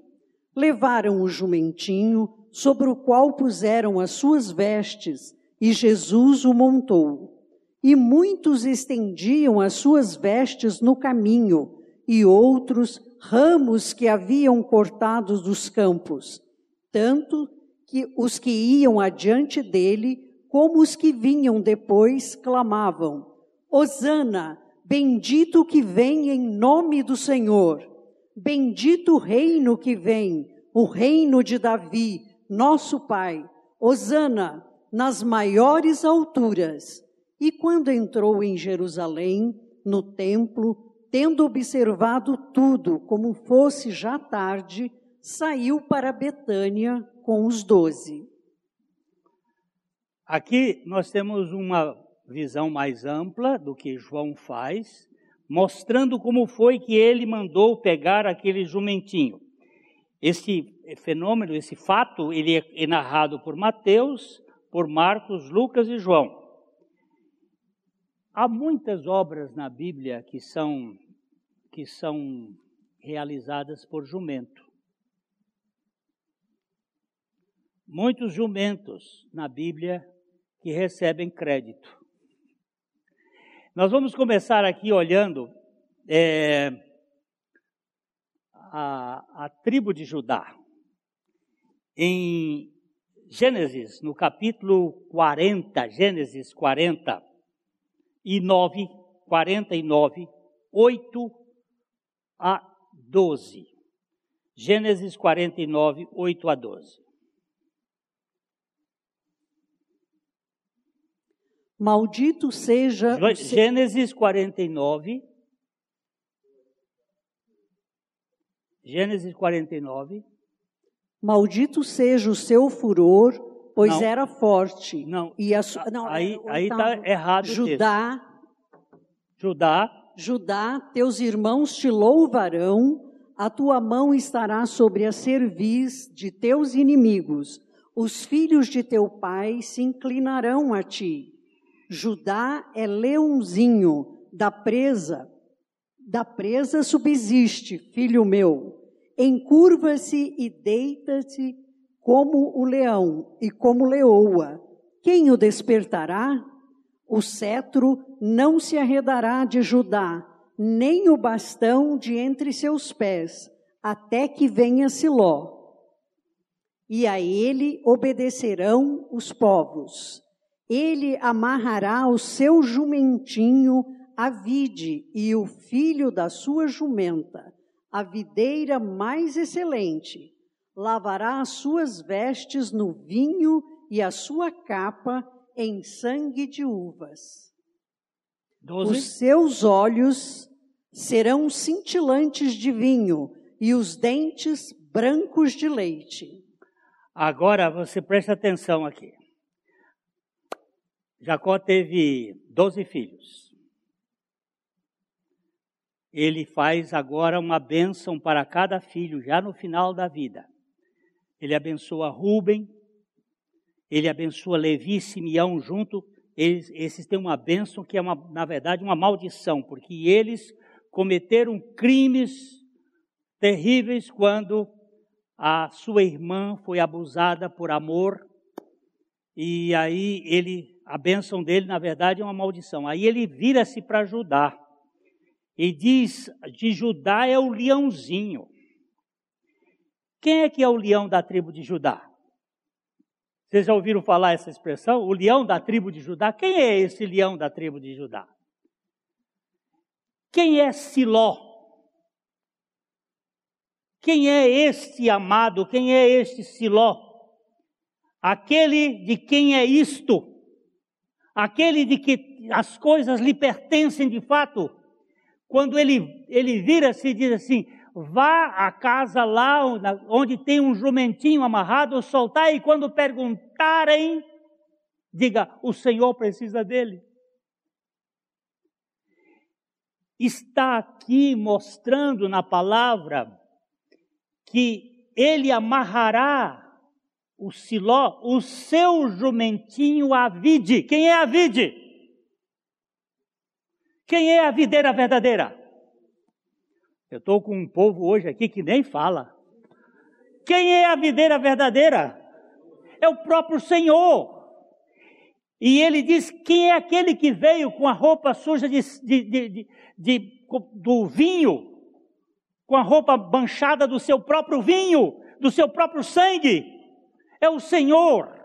Levaram o jumentinho, sobre o qual puseram as suas vestes, e Jesus o montou. E muitos estendiam as suas vestes no caminho, e outros ramos que haviam cortados dos campos, tanto que os que iam adiante dele, como os que vinham depois, clamavam: Hosana! Bendito que vem em nome do Senhor. Bendito o reino que vem, o reino de Davi, nosso Pai. Hosana nas maiores alturas. E quando entrou em Jerusalém, no templo, tendo observado tudo como fosse já tarde, saiu para Betânia com os doze. Aqui nós temos uma visão mais ampla do que João faz, mostrando como foi que ele mandou pegar aquele jumentinho. Esse fenômeno, esse fato, ele é narrado por Mateus, por Marcos, Lucas e João. Há muitas obras na Bíblia que são que são realizadas por jumento. muitos jumentos na Bíblia que recebem crédito. Nós vamos começar aqui olhando é, a, a tribo de Judá. Em Gênesis, no capítulo 40, Gênesis 40 e 9, 49, 8 a 12. Gênesis 49, 8 a 12. Maldito seja. Gênesis 49. Gênesis 49. Maldito seja o seu furor, pois não, era forte. Não. E a não aí está errado. Judá. Judá. Judá, teus irmãos te louvarão, a tua mão estará sobre a cerviz de teus inimigos. Os filhos de teu pai se inclinarão a ti. Judá é leãozinho da presa, da presa subsiste, filho meu. Encurva-se e deita-se como o leão e como leoa. Quem o despertará? O cetro não se arredará de Judá, nem o bastão de entre seus pés, até que venha Siló. E a ele obedecerão os povos ele amarrará o seu jumentinho à vide e o filho da sua jumenta, a videira mais excelente. Lavará as suas vestes no vinho e a sua capa em sangue de uvas. Doze. Os seus olhos serão cintilantes de vinho e os dentes brancos de leite. Agora você presta atenção aqui. Jacó teve doze filhos. Ele faz agora uma bênção para cada filho, já no final da vida. Ele abençoa Ruben, ele abençoa Levi e Simeão junto. Eles, esses têm uma bênção que é, uma, na verdade, uma maldição, porque eles cometeram crimes terríveis quando a sua irmã foi abusada por amor. E aí ele a bênção dele, na verdade, é uma maldição. Aí ele vira-se para Judá e diz: de Judá é o leãozinho. Quem é que é o leão da tribo de Judá? Vocês já ouviram falar essa expressão? O leão da tribo de Judá? Quem é esse leão da tribo de Judá? Quem é Siló? Quem é este amado? Quem é este Siló? Aquele de quem é isto? Aquele de que as coisas lhe pertencem de fato, quando ele, ele vira-se e diz assim: vá à casa lá onde tem um jumentinho amarrado, soltar, e quando perguntarem, diga: o Senhor precisa dele. Está aqui mostrando na palavra que ele amarrará o Siló, o seu jumentinho a vide. Quem é a vide? Quem é a videira verdadeira? Eu estou com um povo hoje aqui que nem fala. Quem é a videira verdadeira? É o próprio Senhor. E ele diz: quem é aquele que veio com a roupa suja de, de, de, do vinho, com a roupa manchada do seu próprio vinho, do seu próprio sangue? É o Senhor.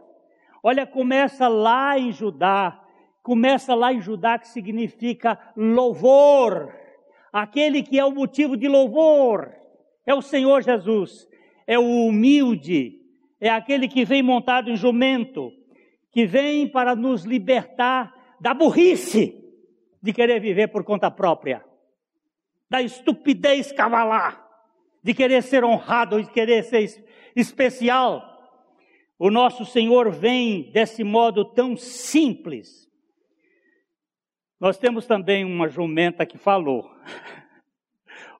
Olha, começa lá em Judá, começa lá em Judá que significa louvor. Aquele que é o motivo de louvor é o Senhor Jesus. É o humilde, é aquele que vem montado em jumento, que vem para nos libertar da burrice de querer viver por conta própria, da estupidez cavalar, de querer ser honrado, de querer ser especial o nosso Senhor vem desse modo tão simples. Nós temos também uma jumenta que falou.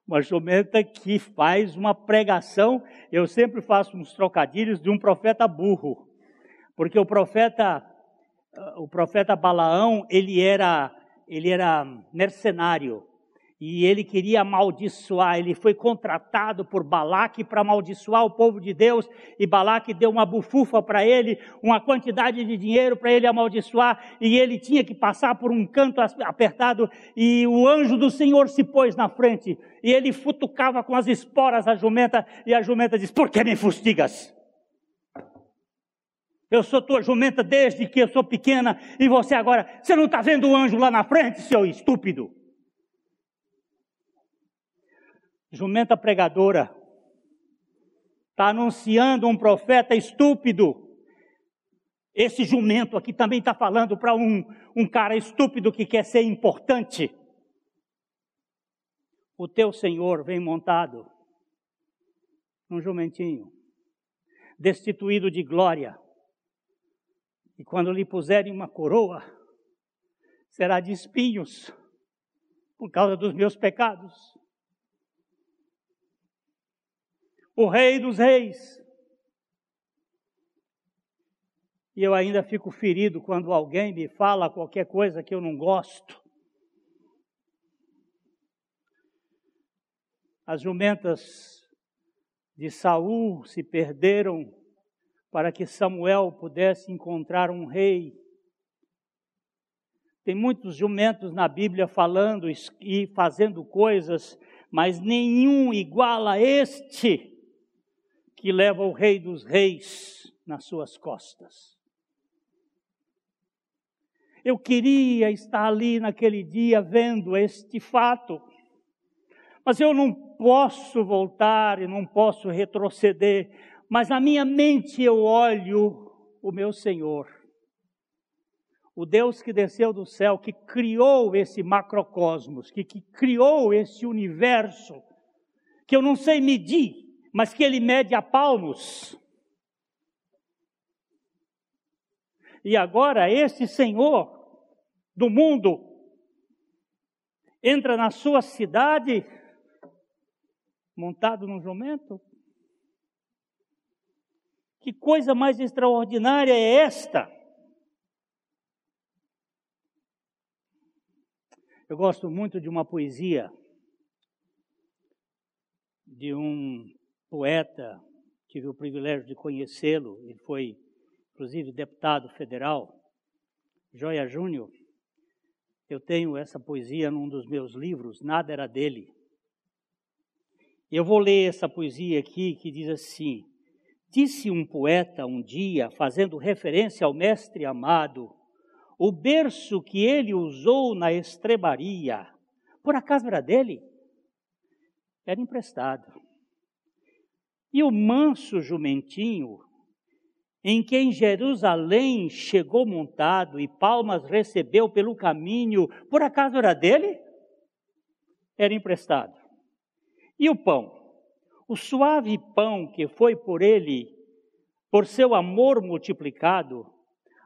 Uma jumenta que faz uma pregação. Eu sempre faço uns trocadilhos de um profeta burro. Porque o profeta, o profeta Balaão, ele era, ele era mercenário. E ele queria amaldiçoar, ele foi contratado por Balaque para amaldiçoar o povo de Deus, e Balaque deu uma bufufa para ele, uma quantidade de dinheiro para ele amaldiçoar, e ele tinha que passar por um canto apertado, e o anjo do Senhor se pôs na frente, e ele futucava com as esporas a jumenta, e a jumenta disse, por que me fustigas? Eu sou tua jumenta desde que eu sou pequena, e você agora, você não está vendo o anjo lá na frente, seu estúpido? Jumenta pregadora, está anunciando um profeta estúpido. Esse jumento aqui também está falando para um, um cara estúpido que quer ser importante. O teu Senhor vem montado num jumentinho, destituído de glória. E quando lhe puserem uma coroa, será de espinhos, por causa dos meus pecados. O Rei dos Reis. E eu ainda fico ferido quando alguém me fala qualquer coisa que eu não gosto. As jumentas de Saul se perderam para que Samuel pudesse encontrar um rei. Tem muitos jumentos na Bíblia falando e fazendo coisas, mas nenhum igual a este que leva o Rei dos Reis nas suas costas. Eu queria estar ali naquele dia vendo este fato, mas eu não posso voltar e não posso retroceder, mas na minha mente eu olho o meu Senhor, o Deus que desceu do céu, que criou esse macrocosmos, que, que criou esse universo, que eu não sei medir, mas que ele mede a palmos. E agora esse Senhor do mundo entra na sua cidade montado num jumento? Que coisa mais extraordinária é esta? Eu gosto muito de uma poesia de um poeta, tive o privilégio de conhecê-lo, ele foi, inclusive, deputado federal, Joia Júnior. Eu tenho essa poesia num dos meus livros, Nada Era Dele. Eu vou ler essa poesia aqui que diz assim: Disse um poeta um dia, fazendo referência ao mestre amado, o berço que ele usou na estrebaria, por acaso era dele? Era emprestado. E o manso jumentinho, em que em Jerusalém chegou montado e palmas recebeu pelo caminho, por acaso era dele? Era emprestado. E o pão? O suave pão que foi por ele, por seu amor multiplicado,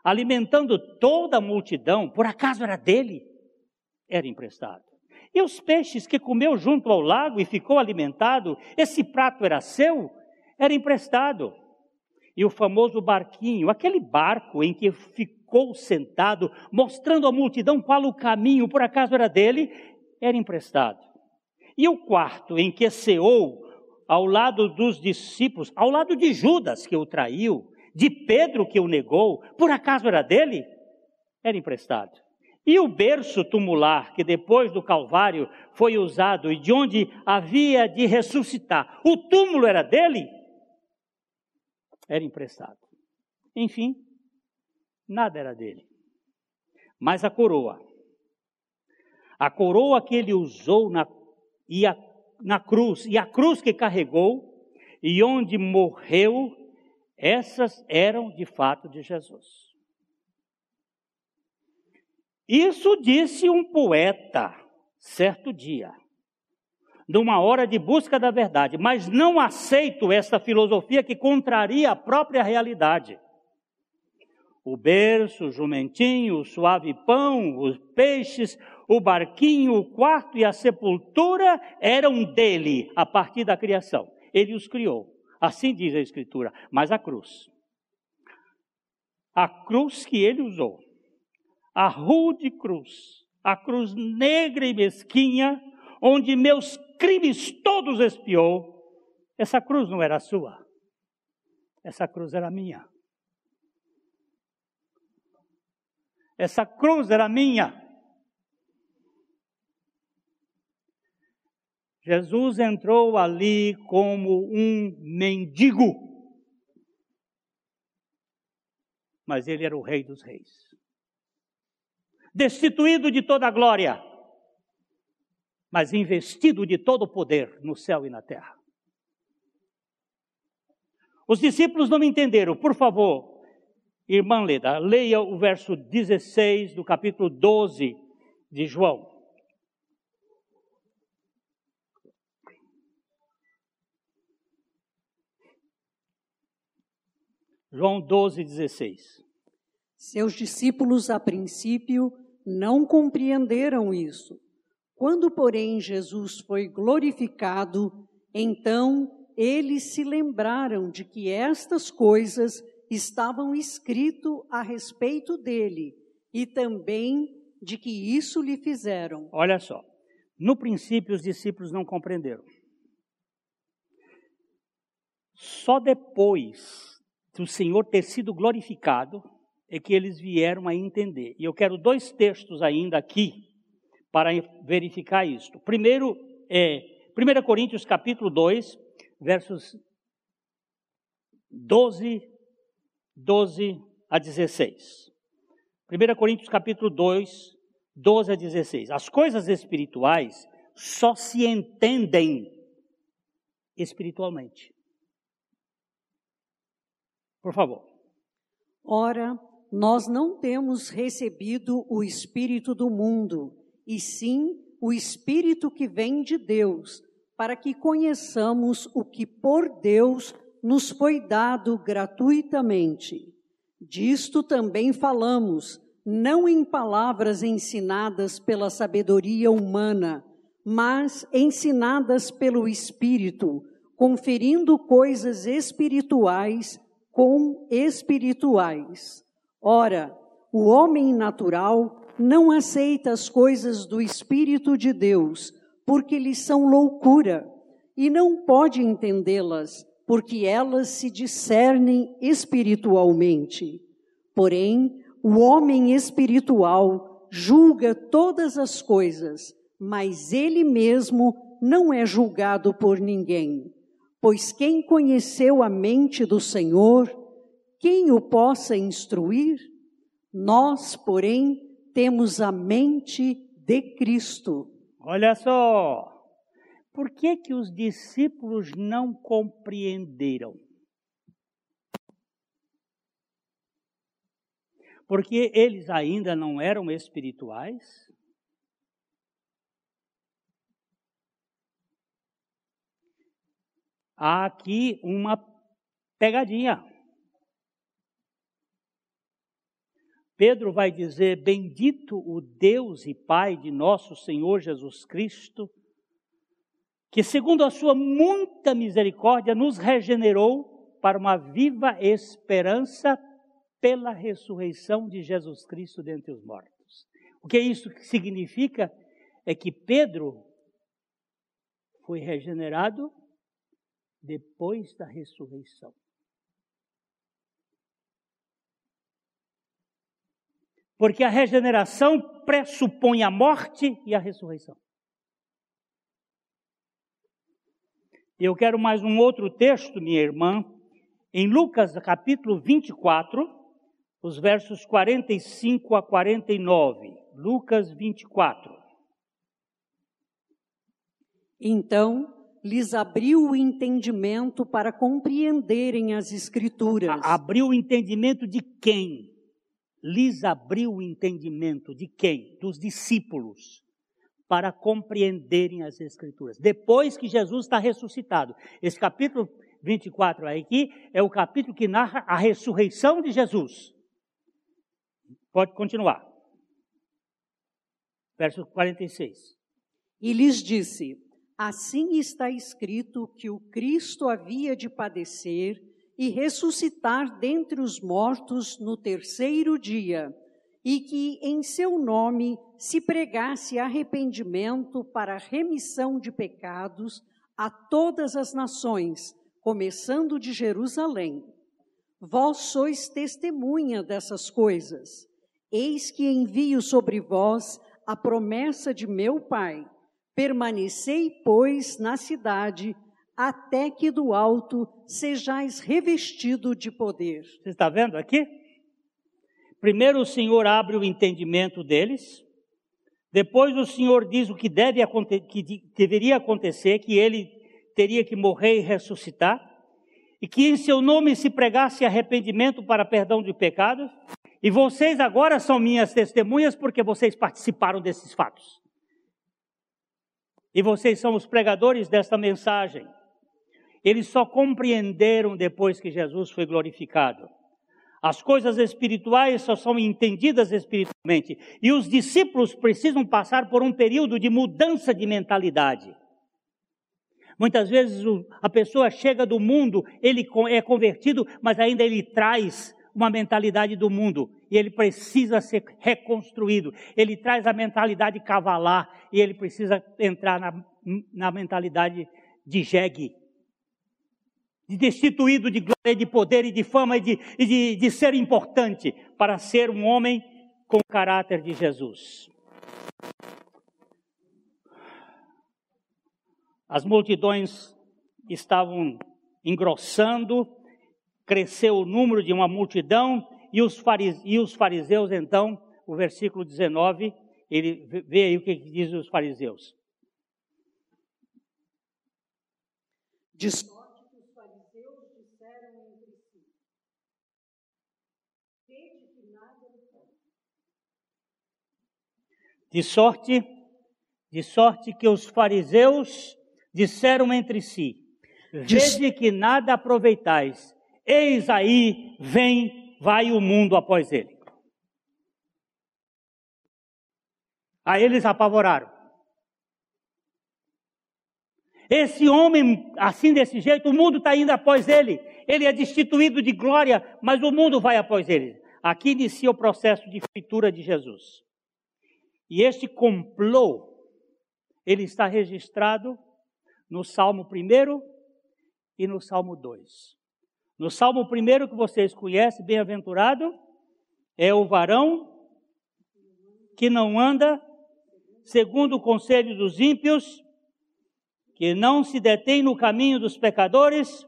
alimentando toda a multidão, por acaso era dele? Era emprestado. E os peixes que comeu junto ao lago e ficou alimentado, esse prato era seu? Era emprestado. E o famoso barquinho, aquele barco em que ficou sentado, mostrando à multidão qual o caminho, por acaso era dele, era emprestado. E o quarto em que ceou ao lado dos discípulos, ao lado de Judas que o traiu, de Pedro que o negou, por acaso era dele? Era emprestado. E o berço tumular que depois do Calvário foi usado e de onde havia de ressuscitar, o túmulo era dele? Era emprestado. Enfim, nada era dele. Mas a coroa, a coroa que ele usou na, e a, na cruz, e a cruz que carregou, e onde morreu, essas eram de fato de Jesus. Isso disse um poeta certo dia numa hora de busca da verdade, mas não aceito esta filosofia que contraria a própria realidade. O berço, o jumentinho, o suave pão, os peixes, o barquinho, o quarto e a sepultura eram dele a partir da criação. Ele os criou. Assim diz a Escritura. Mas a cruz. A cruz que ele usou. A rude cruz. A cruz negra e mesquinha onde meus crimes todos expiou, essa cruz não era sua, essa cruz era minha. Essa cruz era minha. Jesus entrou ali como um mendigo. Mas ele era o Rei dos Reis. Destituído de toda a glória, mas investido de todo o poder no céu e na terra. Os discípulos não entenderam. Por favor, irmã Leda, leia o verso 16 do capítulo 12 de João. João 12, 16. Seus discípulos, a princípio, não compreenderam isso. Quando, porém, Jesus foi glorificado, então eles se lembraram de que estas coisas estavam escrito a respeito dele e também de que isso lhe fizeram. Olha só, no princípio os discípulos não compreenderam. Só depois do Senhor ter sido glorificado, é que eles vieram a entender. E eu quero dois textos ainda aqui para verificar isto. Primeiro é 1 Coríntios capítulo 2, versos 12, 12 a 16. 1 Coríntios capítulo 2, 12 a 16. As coisas espirituais só se entendem espiritualmente. Por favor. Ora, nós não temos recebido o Espírito do mundo, e sim o Espírito que vem de Deus, para que conheçamos o que por Deus nos foi dado gratuitamente. Disto também falamos, não em palavras ensinadas pela sabedoria humana, mas ensinadas pelo Espírito, conferindo coisas espirituais com espirituais. Ora, o homem natural não aceita as coisas do Espírito de Deus, porque lhes são loucura, e não pode entendê-las, porque elas se discernem espiritualmente. Porém, o homem espiritual julga todas as coisas, mas ele mesmo não é julgado por ninguém. Pois quem conheceu a mente do Senhor, quem o possa instruir? Nós, porém, temos a mente de Cristo. Olha só, por que que os discípulos não compreenderam? Porque eles ainda não eram espirituais? há aqui uma pegadinha. Pedro vai dizer: Bendito o Deus e Pai de nosso Senhor Jesus Cristo, que, segundo a sua muita misericórdia, nos regenerou para uma viva esperança pela ressurreição de Jesus Cristo dentre os mortos. O que isso significa é que Pedro foi regenerado depois da ressurreição. Porque a regeneração pressupõe a morte e a ressurreição. Eu quero mais um outro texto, minha irmã, em Lucas capítulo 24, os versos 45 a 49. Lucas 24. Então lhes abriu o entendimento para compreenderem as Escrituras. Abriu o entendimento de quem? Lhes abriu o entendimento de quem? Dos discípulos, para compreenderem as Escrituras. Depois que Jesus está ressuscitado. Esse capítulo 24 aqui é o capítulo que narra a ressurreição de Jesus. Pode continuar. Verso 46. E lhes disse: Assim está escrito que o Cristo havia de padecer e ressuscitar dentre os mortos no terceiro dia, e que em seu nome se pregasse arrependimento para remissão de pecados a todas as nações, começando de Jerusalém. Vós sois testemunha dessas coisas. Eis que envio sobre vós a promessa de meu Pai. Permanecei, pois, na cidade, até que do alto sejais revestido de poder. Você está vendo aqui? Primeiro o Senhor abre o entendimento deles, depois o Senhor diz o que, deve, que deveria acontecer, que ele teria que morrer e ressuscitar, e que em seu nome se pregasse arrependimento para perdão de pecados, e vocês agora são minhas testemunhas porque vocês participaram desses fatos. E vocês são os pregadores desta mensagem. Eles só compreenderam depois que Jesus foi glorificado. As coisas espirituais só são entendidas espiritualmente. E os discípulos precisam passar por um período de mudança de mentalidade. Muitas vezes a pessoa chega do mundo, ele é convertido, mas ainda ele traz uma mentalidade do mundo e ele precisa ser reconstruído. Ele traz a mentalidade cavalar e ele precisa entrar na, na mentalidade de jegue destituído de glória, de poder e de fama e, de, e de, de ser importante para ser um homem com o caráter de Jesus. As multidões estavam engrossando, cresceu o número de uma multidão, e os, fariseus, e os fariseus então, o versículo 19, ele vê aí o que diz os fariseus. Diz De sorte, de sorte que os fariseus disseram entre si: Vede que nada aproveitais, eis aí vem, vai o mundo após ele. Aí eles apavoraram. Esse homem, assim desse jeito, o mundo está indo após ele. Ele é destituído de glória, mas o mundo vai após ele. Aqui inicia o processo de feitura de Jesus. E este complô, ele está registrado no Salmo 1 e no Salmo 2. No Salmo 1 que vocês conhecem, bem-aventurado, é o varão que não anda segundo o conselho dos ímpios, que não se detém no caminho dos pecadores,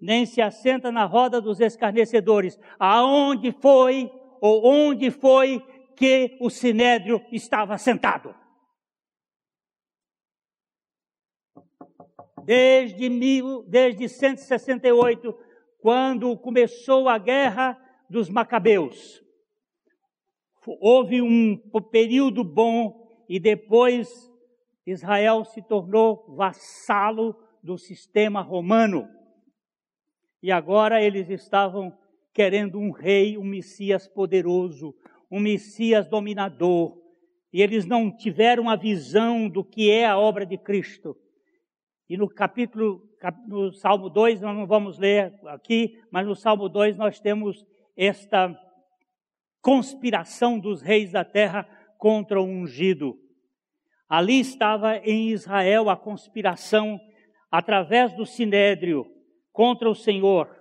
nem se assenta na roda dos escarnecedores. Aonde foi ou onde foi que o sinédrio estava sentado. Desde, mil, desde 168, quando começou a guerra dos Macabeus. Houve um período bom e depois Israel se tornou vassalo do sistema romano. E agora eles estavam querendo um rei, um Messias poderoso, um Messias dominador, e eles não tiveram a visão do que é a obra de Cristo. E no capítulo, no Salmo 2, nós não vamos ler aqui, mas no Salmo 2 nós temos esta conspiração dos reis da terra contra o ungido. Ali estava em Israel a conspiração através do sinédrio contra o Senhor.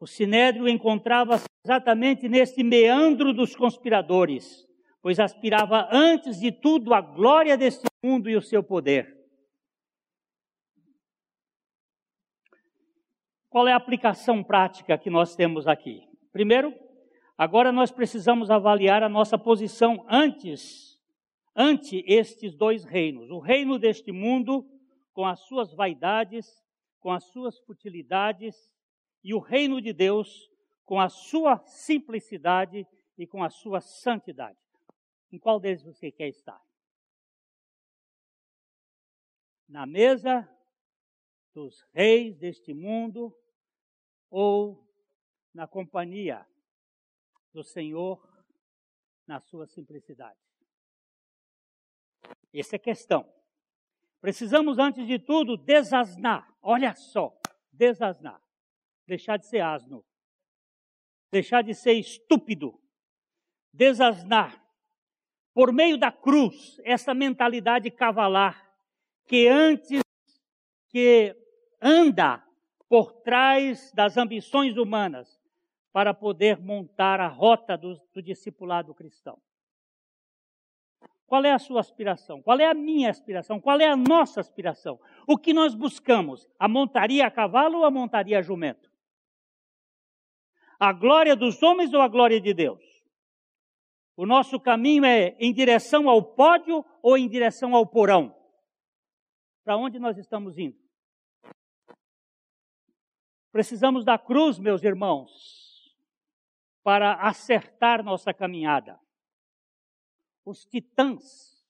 O sinédrio encontrava-se exatamente nesse meandro dos conspiradores, pois aspirava antes de tudo a glória deste mundo e o seu poder. Qual é a aplicação prática que nós temos aqui? Primeiro, agora nós precisamos avaliar a nossa posição antes, ante estes dois reinos. O reino deste mundo, com as suas vaidades, com as suas futilidades, e o reino de Deus com a sua simplicidade e com a sua santidade. Em qual deles você quer estar? Na mesa dos reis deste mundo ou na companhia do Senhor na sua simplicidade? Essa é a questão. Precisamos, antes de tudo, desasnar. Olha só, desasnar deixar de ser asno, deixar de ser estúpido desasnar, por meio da cruz, essa mentalidade cavalar, que antes que anda por trás das ambições humanas, para poder montar a rota do, do discipulado cristão. Qual é a sua aspiração? Qual é a minha aspiração? Qual é a nossa aspiração? O que nós buscamos? A montaria a cavalo ou a montaria a jumento? A glória dos homens ou a glória de Deus? O nosso caminho é em direção ao pódio ou em direção ao porão? Para onde nós estamos indo? Precisamos da cruz, meus irmãos, para acertar nossa caminhada. Os titãs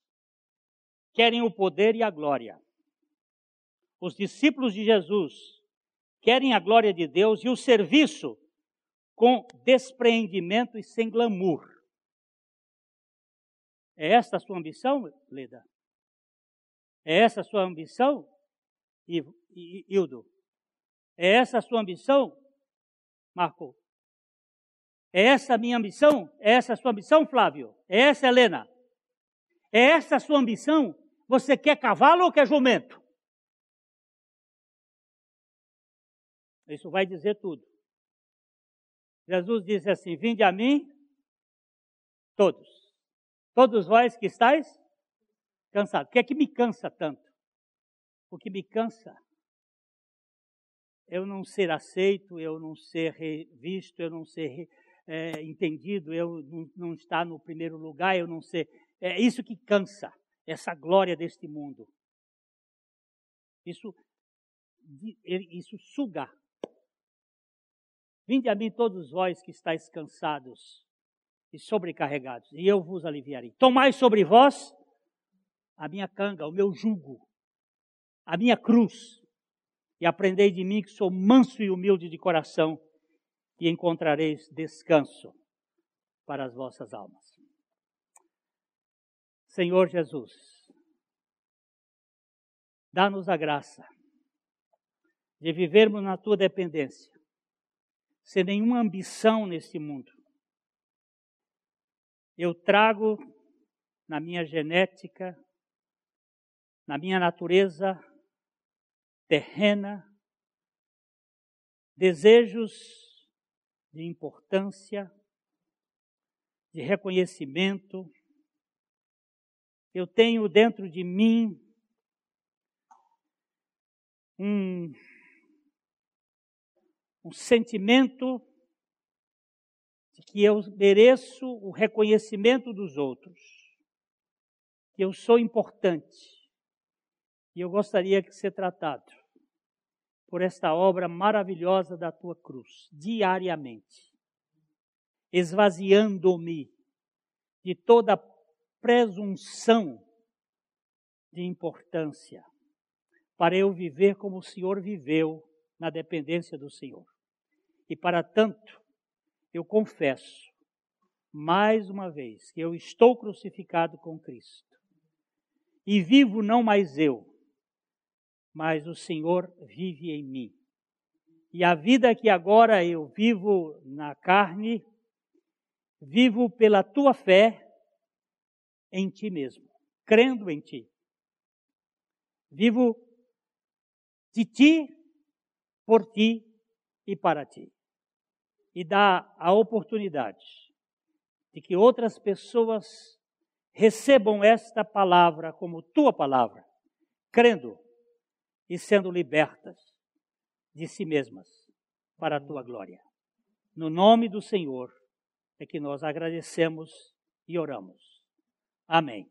querem o poder e a glória. Os discípulos de Jesus querem a glória de Deus e o serviço com despreendimento e sem glamour. É esta a sua ambição, Leda? É essa a sua ambição, Hildo? É essa a sua ambição, Marco? É essa a minha ambição? É essa a sua ambição, Flávio? É essa, Helena? É essa a sua ambição? Você quer cavalo ou quer jumento? Isso vai dizer tudo. Jesus disse assim: Vinde a mim, todos. Todos vós que estáis cansados. O que é que me cansa tanto? O que me cansa eu não ser aceito, eu não ser visto, eu não ser é, entendido, eu não, não estar no primeiro lugar, eu não ser. É isso que cansa, essa glória deste mundo. Isso, isso suga. Vinde a mim todos vós que estáis cansados e sobrecarregados, e eu vos aliviarei. Tomai sobre vós a minha canga, o meu jugo, a minha cruz, e aprendei de mim que sou manso e humilde de coração, e encontrareis descanso para as vossas almas. Senhor Jesus, dá-nos a graça de vivermos na tua dependência, sem nenhuma ambição neste mundo. Eu trago na minha genética, na minha natureza terrena, desejos de importância, de reconhecimento. Eu tenho dentro de mim um, um sentimento de que eu mereço o reconhecimento dos outros, que eu sou importante e eu gostaria de ser tratado por esta obra maravilhosa da tua cruz, diariamente, esvaziando-me de toda presunção de importância, para eu viver como o Senhor viveu na dependência do Senhor. E para tanto, eu confesso, mais uma vez, que eu estou crucificado com Cristo. E vivo não mais eu, mas o Senhor vive em mim. E a vida que agora eu vivo na carne, vivo pela tua fé em ti mesmo, crendo em ti. Vivo de ti, por ti e para ti. E dá a oportunidade de que outras pessoas recebam esta palavra como tua palavra, crendo e sendo libertas de si mesmas para a tua glória. No nome do Senhor é que nós agradecemos e oramos. Amém.